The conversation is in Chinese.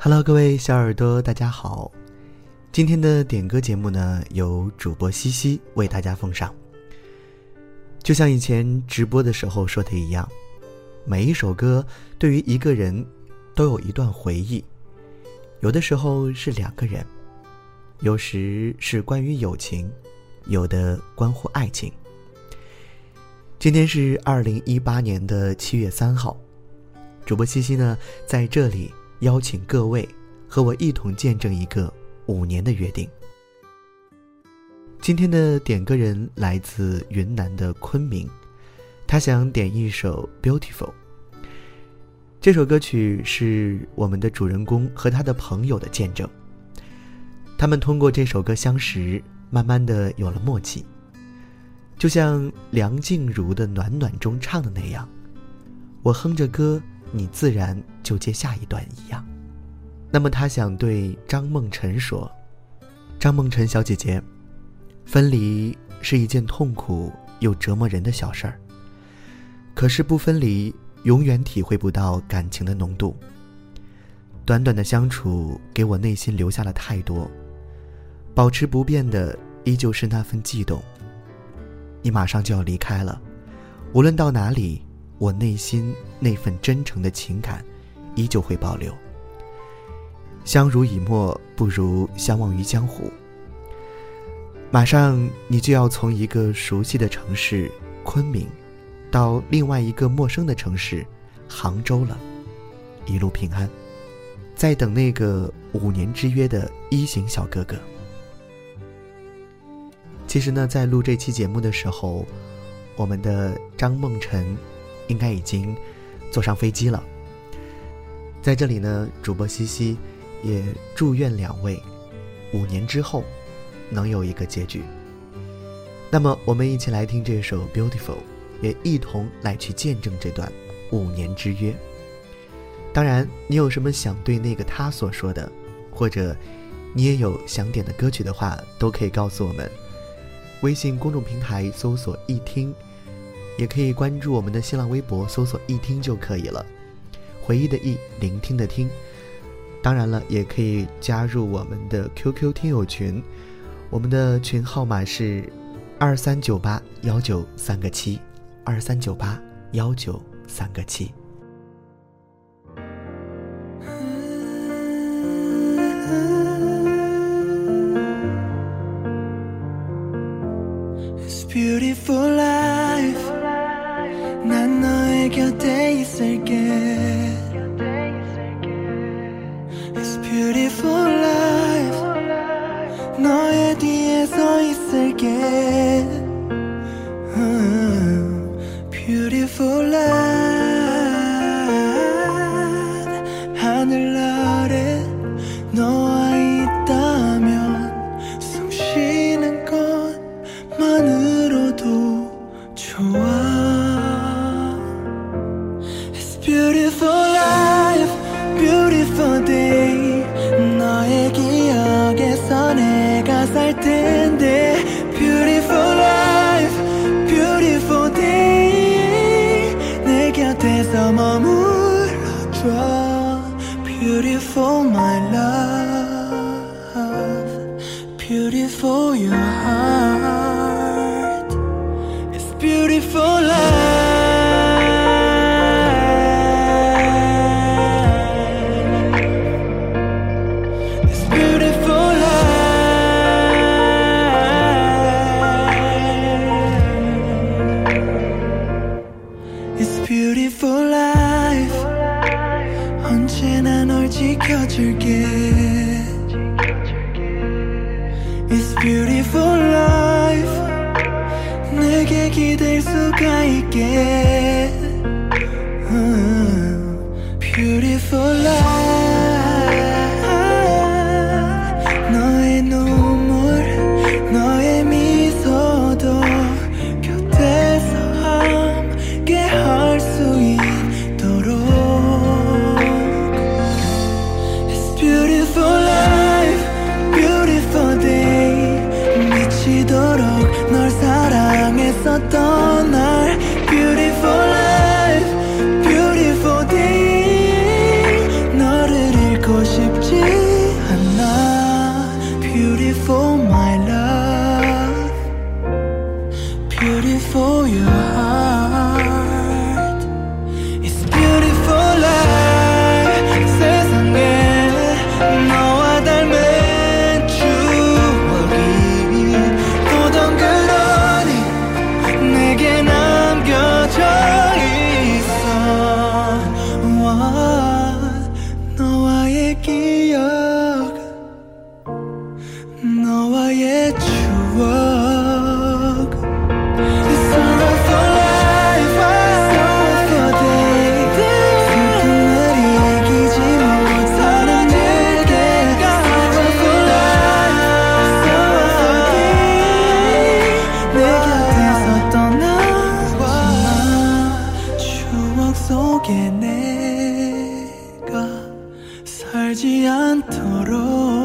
Hello，各位小耳朵，大家好。今天的点歌节目呢，由主播西西为大家奉上。就像以前直播的时候说的一样，每一首歌对于一个人都有一段回忆，有的时候是两个人，有时是关于友情，有的关乎爱情。今天是二零一八年的七月三号，主播西西呢在这里邀请各位和我一同见证一个五年的约定。今天的点歌人来自云南的昆明，他想点一首《Beautiful》。这首歌曲是我们的主人公和他的朋友的见证。他们通过这首歌相识，慢慢的有了默契。就像梁静茹的《暖暖》中唱的那样，我哼着歌，你自然就接下一段一样。那么他想对张梦辰说：“张梦辰小姐姐。”分离是一件痛苦又折磨人的小事儿。可是不分离，永远体会不到感情的浓度。短短的相处，给我内心留下了太多。保持不变的，依旧是那份悸动。你马上就要离开了，无论到哪里，我内心那份真诚的情感，依旧会保留。相濡以沫，不如相忘于江湖。马上你就要从一个熟悉的城市昆明，到另外一个陌生的城市杭州了，一路平安，在等那个五年之约的一行小哥哥。其实呢，在录这期节目的时候，我们的张梦辰应该已经坐上飞机了。在这里呢，主播西西也祝愿两位五年之后。能有一个结局。那么，我们一起来听这首《Beautiful》，也一同来去见证这段五年之约。当然，你有什么想对那个他所说的，或者你也有想点的歌曲的话，都可以告诉我们。微信公众平台搜索“一听”，也可以关注我们的新浪微博搜索“一听”就可以了。回忆的忆，聆听的听。当然了，也可以加入我们的 QQ 听友群。我们的群号码是二三九八幺九三个七，二三九八幺九三个七。 살 텐데 Beautiful life, beautiful day 내 곁에서 머물러줘 Beautiful my love, beautiful your heart Beautiful life 언제나 널 지켜줄게 It's beautiful life 내게 기댈 수가 있게 with us. 속에 내가 살지 않도록